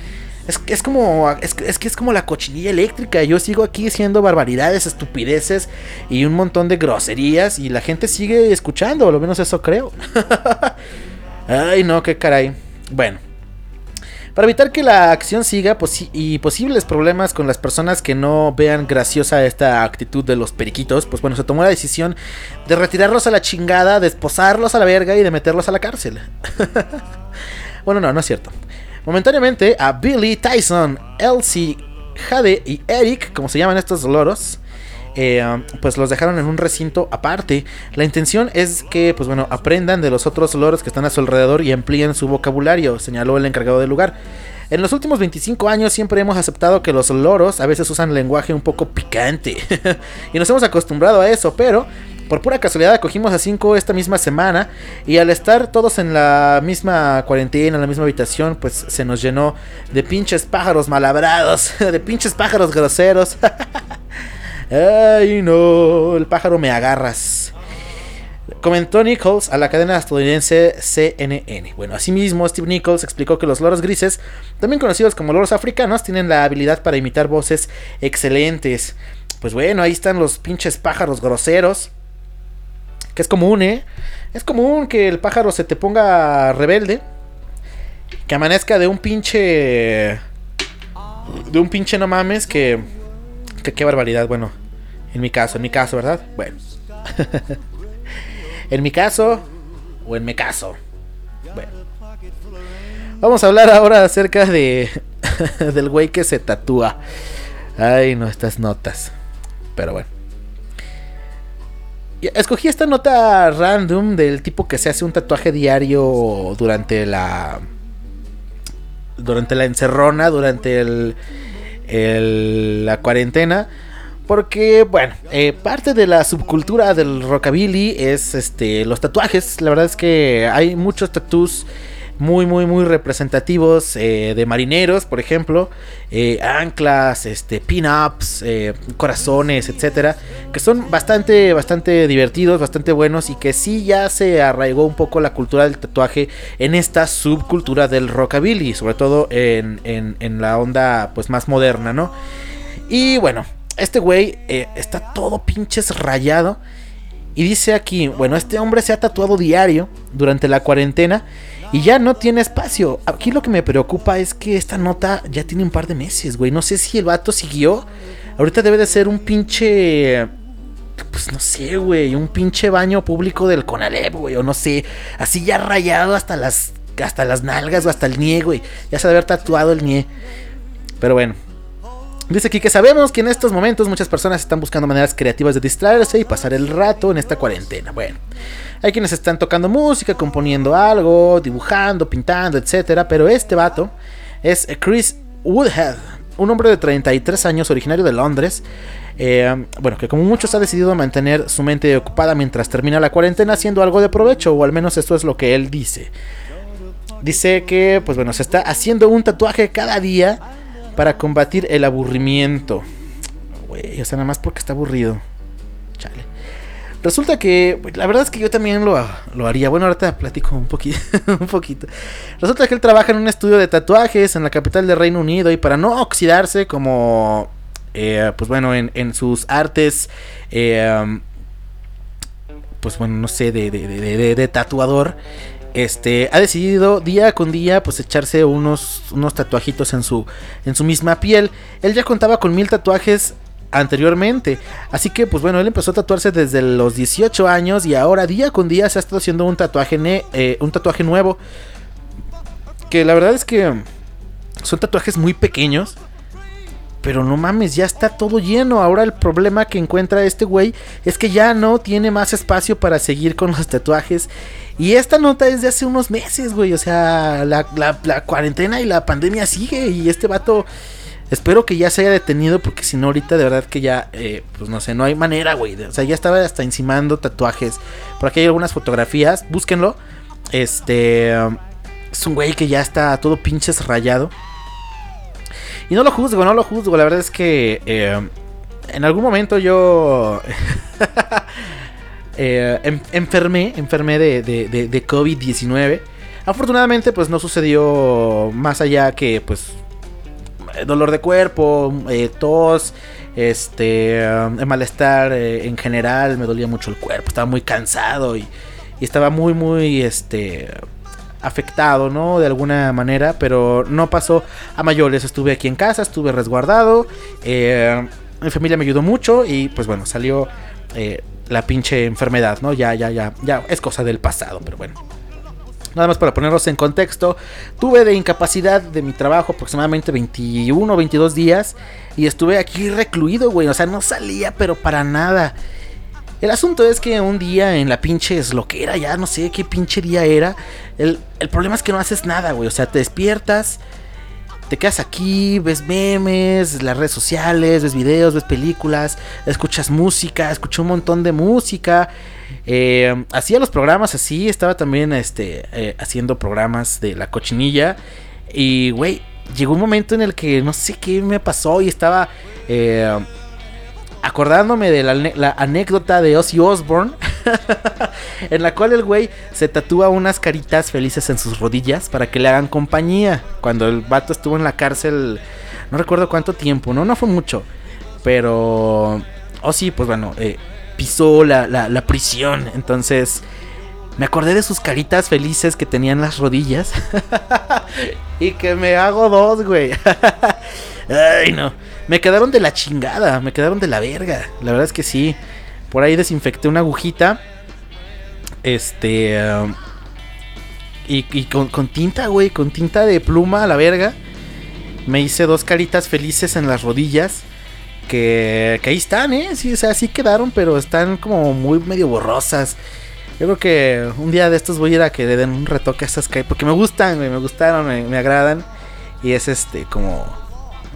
Es, es como es, que- es como la cochinilla eléctrica. Yo sigo aquí diciendo barbaridades, estupideces y un montón de groserías y la gente sigue escuchando, menos eso creo. Ay, no, qué caray. Bueno, para evitar que la acción siga posi- y posibles problemas con las personas que no vean graciosa esta actitud de los periquitos, pues bueno, se tomó la decisión de retirarlos a la chingada, de esposarlos a la verga y de meterlos a la cárcel. bueno, no, no es cierto. Momentáneamente a Billy, Tyson, Elsie, Jade y Eric, como se llaman estos loros, eh, pues los dejaron en un recinto aparte. La intención es que, pues bueno, aprendan de los otros loros que están a su alrededor y amplíen su vocabulario, señaló el encargado del lugar. En los últimos 25 años siempre hemos aceptado que los loros a veces usan lenguaje un poco picante. y nos hemos acostumbrado a eso, pero por pura casualidad acogimos a 5 esta misma semana y al estar todos en la misma cuarentena, en la misma habitación, pues se nos llenó de pinches pájaros malabrados, de pinches pájaros groseros. Ay, no, el pájaro me agarras. Comentó Nichols a la cadena estadounidense CNN. Bueno, asimismo, Steve Nichols explicó que los loros grises, también conocidos como loros africanos, tienen la habilidad para imitar voces excelentes. Pues bueno, ahí están los pinches pájaros groseros. Que es común, ¿eh? Es común que el pájaro se te ponga rebelde. Que amanezca de un pinche... De un pinche no mames que... Que qué barbaridad, bueno. En mi caso, en mi caso, ¿verdad? Bueno. en mi caso, o en mi caso. Bueno. Vamos a hablar ahora acerca de. del güey que se tatúa. Ay, no, estas notas. Pero bueno. Escogí esta nota random del tipo que se hace un tatuaje diario durante la. Durante la encerrona, durante el el- la cuarentena. Porque, bueno, eh, parte de la subcultura del rockabilly es este, los tatuajes. La verdad es que hay muchos tattoos muy, muy, muy representativos eh, de marineros, por ejemplo. eh, anclas, este, pin-ups, eh, corazones, etcétera. Que son bastante, bastante divertidos, bastante buenos. Y que sí ya se arraigó un poco la cultura del tatuaje en esta subcultura del rockabilly. Sobre todo en, en- en la onda pues más moderna, ¿no? Y bueno, este güey está todo pinches rayado. Y dice aquí, bueno, este hombre se ha tatuado diario durante la cuarentena y ya no tiene espacio. Aquí lo que me preocupa es que esta nota ya tiene un par de meses, güey. No sé si el vato siguió. Ahorita debe de ser un pinche... Pues no sé, güey. Un pinche baño público del Conalep, güey. O no sé. Así ya rayado hasta las... Hasta las nalgas o hasta el nie, güey. Ya se debe haber tatuado el nie. Pero bueno. Dice aquí que sabemos que en estos momentos muchas personas están buscando maneras creativas de distraerse y pasar el rato en esta cuarentena. Bueno, hay quienes están tocando música, componiendo algo, dibujando, pintando, etcétera. Pero este vato es Chris Woodhead, un hombre de 33 años, originario de Londres. eh, bueno, que como muchos ha decidido mantener su mente ocupada mientras termina la cuarentena haciendo algo de provecho, o al menos esto es lo que él dice. Dice que, pues bueno, se está haciendo un tatuaje cada día para combatir el aburrimiento. Güey, o sea, nada más porque está aburrido. Chale. Resulta que, pues, la verdad es que yo también lo, lo haría. Bueno, ahorita platico un poquito, un poquito. Resulta que él trabaja en un estudio de tatuajes en la capital del Reino Unido y para no oxidarse como, eh, pues bueno, en, sus artes, eh, pues bueno, no sé, de tatuador, este, ha decidido día con día pues echarse unos, unos tatuajitos en su, en su misma piel. Él ya contaba con mil tatuajes anteriormente. Así que pues bueno, él empezó a tatuarse desde los 18 años y ahora día con día se ha estado haciendo un tatuaje, eh, un tatuaje nuevo. Que la verdad es que son tatuajes muy pequeños. Pero no mames, ya está todo lleno. Ahora el problema que encuentra este güey es que ya no tiene más espacio para seguir con los tatuajes. Y esta nota es de hace unos meses, güey. O sea, la, la- cuarentena y la pandemia sigue. Y este vato, espero que ya se haya detenido. Porque si no, ahorita de verdad que ya, eh, pues no sé, no hay manera, güey. O sea, ya estaba hasta encimando tatuajes. Por aquí hay algunas fotografías, búsquenlo. Este, es un güey que ya está todo pinches rayado. Y no lo juzgo, no lo juzgo. La verdad es que eh, en algún momento yo eh, em- enfermé, enfermé de, de- de- de COVID-19. Afortunadamente, pues no sucedió más allá que, pues, dolor de cuerpo, eh, tos, este, eh, malestar en general. Me dolía mucho el cuerpo, estaba muy cansado y, y estaba muy, muy, este, afectado, ¿no? De alguna manera, pero no pasó a mayores. Estuve aquí en casa, estuve resguardado. eh, mi familia me ayudó mucho y pues bueno, salió eh, la pinche enfermedad, ¿no? Ya, ya, ya, ya es cosa del pasado, pero bueno. Nada más para ponerlos en contexto, tuve de incapacidad de mi trabajo aproximadamente 21 o 22 días y estuve aquí recluido, güey, o sea, no salía, pero para nada. El asunto es que un día en la pinche esloquera, ya no sé qué pinche día era. El, el problema es que no haces nada, güey. O sea, te despiertas, te quedas aquí, ves memes, las redes sociales, ves videos, ves películas, escuchas música, escuché un montón de música. Eh, hacía los programas así, estaba también este, eh, haciendo programas de la cochinilla. Y, güey, llegó un momento en el que no sé qué me pasó y estaba... eh, acordándome de la, la anécdota de Ozzy Osbourne, en la cual el güey se tatúa unas caritas felices en sus rodillas para que le hagan compañía. Cuando el vato estuvo en la cárcel, no recuerdo cuánto tiempo, no, no fue mucho, pero Ozzy, pues bueno, eh, pisó la, la- la prisión, entonces me acordé de sus caritas felices que tenían las rodillas y que me hago dos, güey. Ay, no. Me quedaron de la chingada, me quedaron de la verga. La verdad es que sí. Por ahí desinfecté una agujita. Este. y con tinta, güey, con tinta de pluma a la verga. Me hice dos caritas felices en las rodillas. Que, que ahí están, ¿eh? Sí, o sea, sí quedaron, pero están como muy medio borrosas. Yo creo que un día de estos voy a ir a que le den un retoque a estas caritas. Porque me gustan, güey, me gustaron, me, me agradan. Y es este, como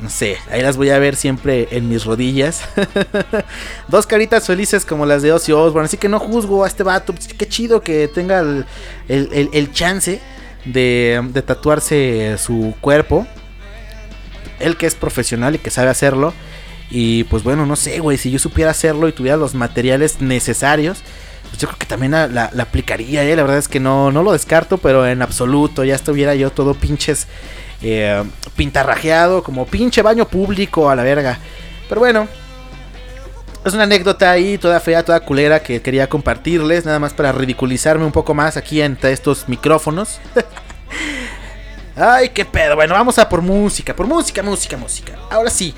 no sé, ahí las voy a ver siempre en mis rodillas. Dos caritas felices como las de Ozzy Osbourne. Así que no juzgo a este vato. Pues, qué chido que tenga el, el- el- chance de, de tatuarse su cuerpo. Él que es profesional y que sabe hacerlo. Y pues bueno, no sé, güey, si yo supiera hacerlo y tuviera los materiales necesarios, pues yo creo que también la aplicaría, ¿eh? La verdad es que no, no lo descarto, pero en absoluto, ya estuviera yo todo pinches eh, pintarrajeado, como pinche baño público a la verga. Pero bueno, es una anécdota ahí, toda fea, toda culera, que quería compartirles, nada más para ridiculizarme un poco más aquí entre estos micrófonos. Ay, qué pedo. Bueno, vamos a por música, por música, música, música. Ahora sí.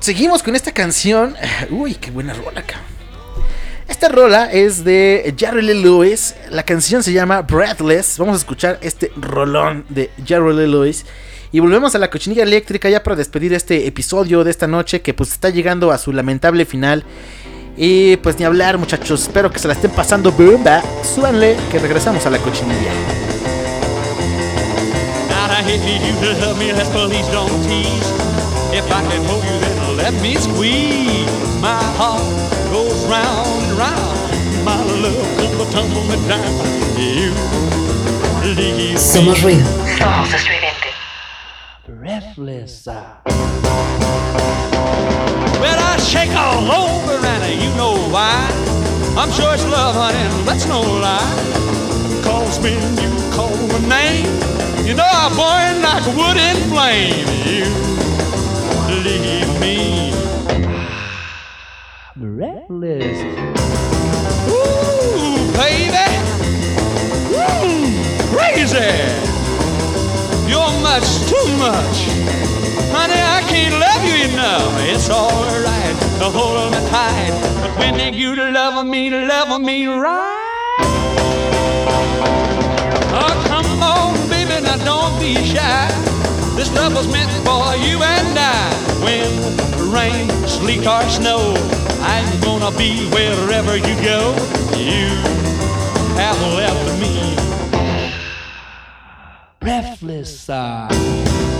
Seguimos con esta canción. Uy, qué buena rola, cabrón. Esta rola es de Jerry Lee Lewis. La canción se llama Breathless. Vamos a escuchar este rolón de Jerry Lee Lewis. Y volvemos a la cochinilla eléctrica ya para despedir este episodio de esta noche que pues está llegando a su lamentable final. Y pues ni hablar muchachos, espero que se la estén pasando bomba. Súbanle que regresamos a la cochinilla. I and round. My love comes tumbling down. You leave Somos ruido. Somos estridente. breathless. Well, I shake all over, and you know why. I'm sure it's love, honey, and that's no lie. Cause when you call my name, you know I burn like a wood in flame. You leave me breathless. Baby, hmm, Ooh, crazy. You're much too much. Honey, I can't love you enough. It's alright to hold me tight. But when you love me, love me right. Oh, come on, baby, now don't be shy. This love was meant for you and I. When rain, sleet, or snow, I'm gonna be wherever you go. You have left me breathless. Uh.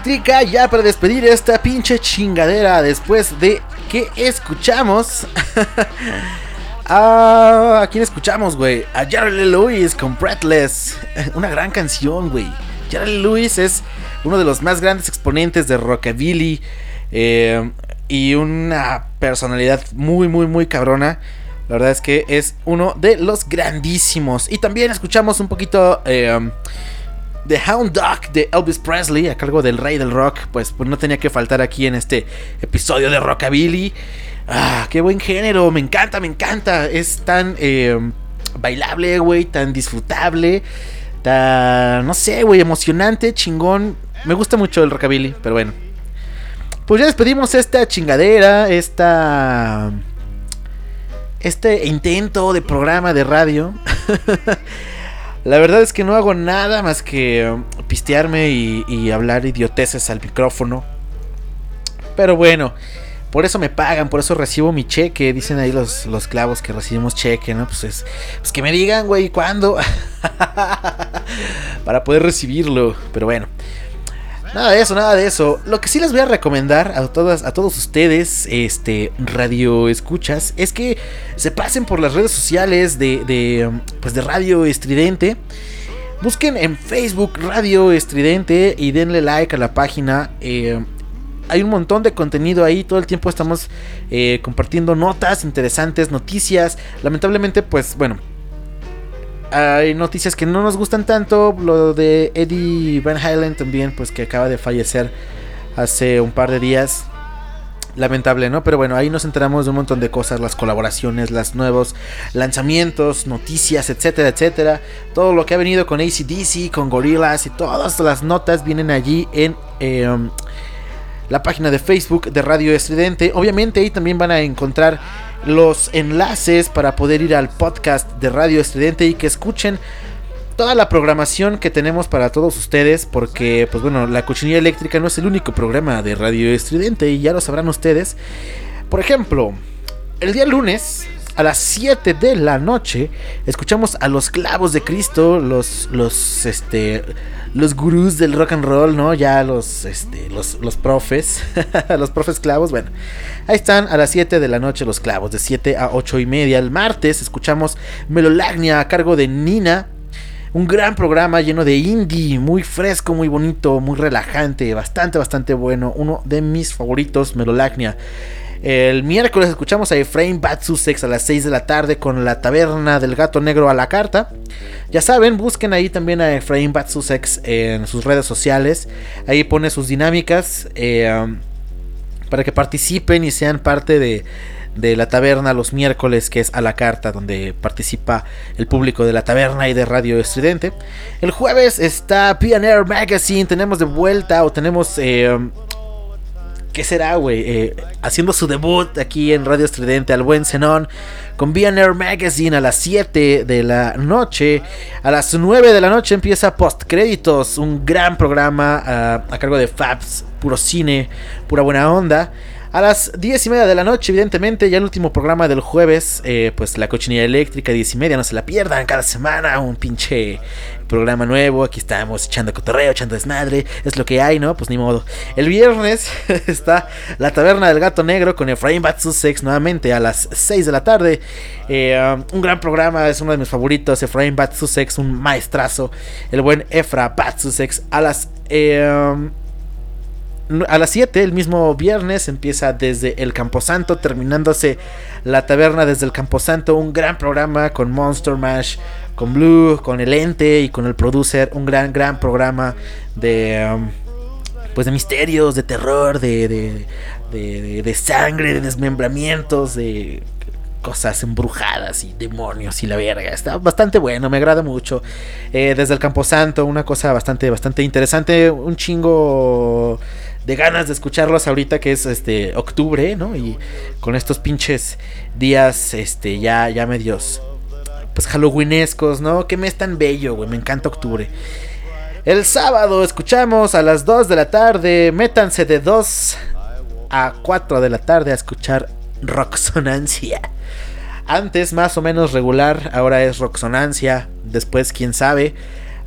eléctrica ya para despedir esta pinche chingadera después de que escuchamos. ¿A quién escuchamos, güey? A Lee Lewis con Breathless. Una gran canción, güey. Lee Lewis es uno de los más grandes exponentes de rockabilly eh, y una personalidad muy, muy, muy cabrona. La verdad es que es uno de los grandísimos. Y también escuchamos un poquito eh, de Hound Dog de Elvis Presley a cargo del rey del rock. Pues, pues no tenía que faltar aquí en este episodio de Rockabilly. Ah, qué buen género, me encanta, me encanta. Es tan eh, bailable, güey, tan disfrutable, tan, no sé, güey, emocionante, chingón. Me gusta mucho el rockabilly, pero bueno. Pues ya despedimos esta chingadera, esta... Este intento de programa de radio. La verdad es que no hago nada más que pistearme y, hablar idioteces al micrófono. Pero bueno. Por eso me pagan, por eso recibo mi cheque. Dicen ahí los, los clavos que recibimos cheque, ¿no? Pues es. Pues que me digan, güey, ¿cuándo? Para poder recibirlo. Pero bueno. Nada de eso, nada de eso. Lo que sí les voy a recomendar a todas, a todos ustedes, este, radio escuchas, es que se pasen por las redes sociales de, de pues de Radio Estridente. Busquen en Facebook Radio Estridente y denle like a la página. Eh, hay un montón de contenido ahí. Todo el tiempo estamos eh, compartiendo notas interesantes, noticias. Lamentablemente, pues bueno. Hay noticias que no nos gustan tanto. Lo de Eddie Van Halen también, pues que acaba de fallecer hace un par de días. Lamentable, ¿no? Pero bueno, ahí nos enteramos de un montón de cosas, las colaboraciones, los nuevos lanzamientos, noticias, etcétera, etcétera. Todo lo que ha venido con ACDC, con Gorillaz y todas las notas vienen allí en eh, la página de Facebook de Radio Estridente. Obviamente ahí también van a encontrar los enlaces para poder ir al podcast de Radio Estridente y que escuchen toda la programación que tenemos para todos ustedes, porque pues bueno, la cochinilla eléctrica no es el único programa de Radio Estridente y ya lo sabrán ustedes. Por ejemplo, el día lunes a las 7 de la noche escuchamos a los clavos de Cristo, los los este los gurús del rock and roll, ¿no? Ya los, este, los, los profes, los profes clavos, bueno, ahí están a las 7 de la noche los clavos, de 7 a 8 y media. El martes escuchamos Melolagnia a cargo de Nina. Un gran programa lleno de indie, muy fresco, muy bonito, muy relajante, bastante, bastante bueno. Uno de mis favoritos, Melolagnia. El miércoles escuchamos a Efraín Batsusex a las 6 de la tarde con la taberna del gato negro a la carta. Ya saben, busquen ahí también a Efraín Batsusex en sus redes sociales. Ahí pone sus dinámicas eh, para que participen y sean parte de, de la taberna los miércoles, que es a la carta, donde participa el público de la taberna y de Radio Estridente. El jueves está Pioneer Magazine, tenemos de vuelta o tenemos... Eh, ¿Qué será, güey? Eh, haciendo su debut aquí en Radio Estridente al buen Zenón con Air Magazine a las 7 de la noche. A las 9 de la noche empieza Post Créditos, un gran programa ah, a cargo de Fabs, puro cine, pura buena onda. A las 10 y media de la noche, evidentemente, ya el último programa del jueves, eh, pues la cochinilla eléctrica, 10 y media, no se la pierdan cada semana, un pinche programa nuevo, aquí estamos echando cotorreo, echando desmadre, es lo que hay, ¿no? Pues ni modo. El viernes está la taberna del gato negro con Efraín Batsusex nuevamente a las 6 de la tarde. Eh, um, un gran programa, es uno de mis favoritos, Efraín Batsusex, un maestrazo, el buen Efra Batsusex a las... Eh, um, a las 7 el mismo viernes empieza desde el Camposanto, terminándose la taberna desde el Camposanto, un gran programa con Monster Mash, con Blue, con el ente y con el producer, un gran, gran programa de... Um, pues de misterios, de terror, de, de, de, sangre, de desmembramientos, de cosas embrujadas y demonios y la verga. Está bastante bueno, me agrada mucho. Eh, desde el Camposanto, una cosa bastante, bastante interesante. Un chingo de ganas de escucharlos ahorita que es este octubre, ¿no? Y con estos pinches días este ya ya medios pues halloweenescos, ¿no? Que mes tan bello, güey, me encanta octubre. El sábado escuchamos a las 2 de la tarde, métanse de 2 a 4 de la tarde a escuchar Roxonancia. Antes más o menos regular, ahora es Roxonancia, después quién sabe.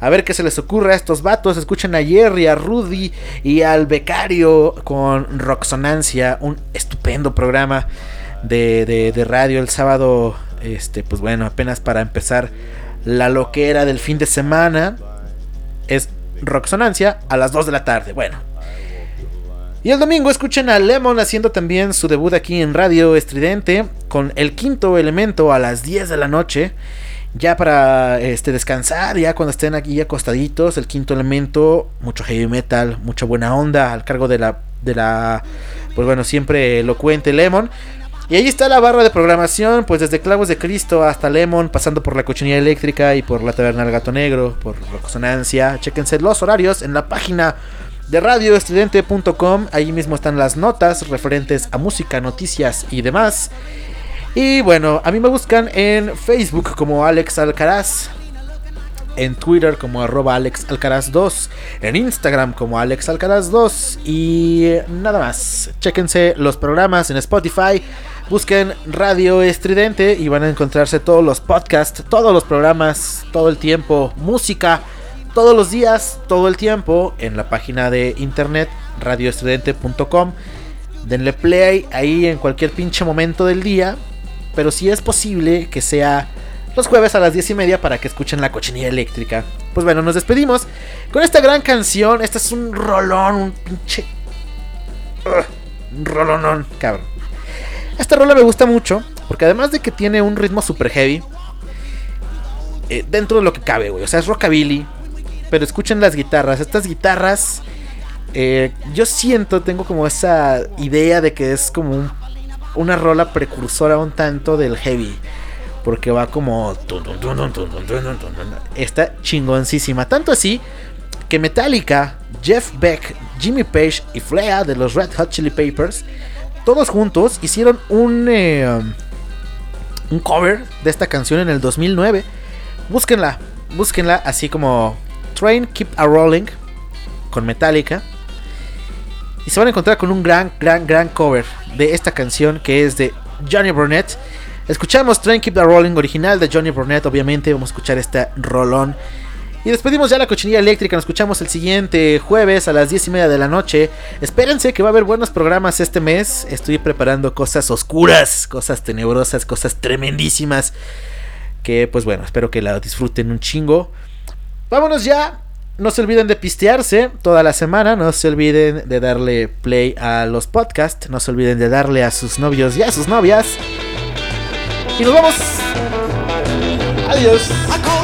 A ver qué se les ocurre a estos vatos. Escuchen a Jerry, a Rudy y al becario con Roxonancia. Un estupendo programa de, de, radio el sábado. Este, pues bueno, apenas para empezar la loquera del fin de semana. Es Roxonancia a las 2 de la tarde. Bueno, y el domingo escuchen a Lemon haciendo también su debut aquí en Radio Estridente con el quinto elemento a las 10 de la noche. Ya para este, descansar, ya cuando estén aquí acostaditos, el quinto elemento, mucho heavy metal, mucha buena onda al cargo de la, de la, pues bueno, siempre elocuente Lemon. Y ahí está la barra de programación, pues desde Clavos de Cristo hasta Lemon, pasando por la cochinilla eléctrica y por la taberna del gato negro, por Rocosonancia. Chéquense los horarios en la página de radioestudiante.com. Ahí mismo están las notas referentes a música, noticias y demás. Y bueno, a mí me buscan en Facebook como Alex Alcaraz. En Twitter como arroba Alex Alcaraz 2. En Instagram como Alex Alcaraz 2. Y nada más. Chequense los programas en Spotify. Busquen Radio Estridente y van a encontrarse todos los podcasts, todos los programas, todo el tiempo, música todos los días, todo el tiempo, en la página de internet radioestudente.com. Denle play ahí en cualquier pinche momento del día. Pero si es posible que sea los jueves a las 10 y media para que escuchen la cochinilla eléctrica. Pues bueno, nos despedimos con esta gran canción. Este es un rolón, un pinche. un rolonón, cabrón. Esta rola me gusta mucho. Porque además de que tiene un ritmo super heavy. Eh, dentro de lo que cabe, güey. O sea, es rockabilly pero escuchen las guitarras. Estas guitarras, eh, yo siento, tengo como esa idea de que es como una rola precursora un tanto del heavy. Porque va como... Está chingoncísima. Tanto así que Metallica, Jeff Beck, Jimmy Page y Flea de los Red Hot Chili Papers, todos juntos hicieron un, eh, un cover de esta canción en el 2009. Búsquenla, búsquenla así como Train Keep a Rolling con Metallica. Y se van a encontrar con un gran, gran, gran cover de esta canción que es de Johnny Burnett. Escuchamos Train Keep a Rolling original de Johnny Burnett, obviamente vamos a escuchar este rolón. Y despedimos ya la cochinilla eléctrica, nos escuchamos el siguiente jueves a las 10 y media de la noche. Espérense que va a haber buenos programas este mes. Estoy preparando cosas oscuras, cosas tenebrosas, cosas tremendísimas. Que pues bueno, espero que la disfruten un chingo. Vámonos ya. No se olviden de pistearse toda la semana. No se olviden de darle play a los podcasts. No se olviden de darle a sus novios y a sus novias. Y nos vamos. Adiós. I called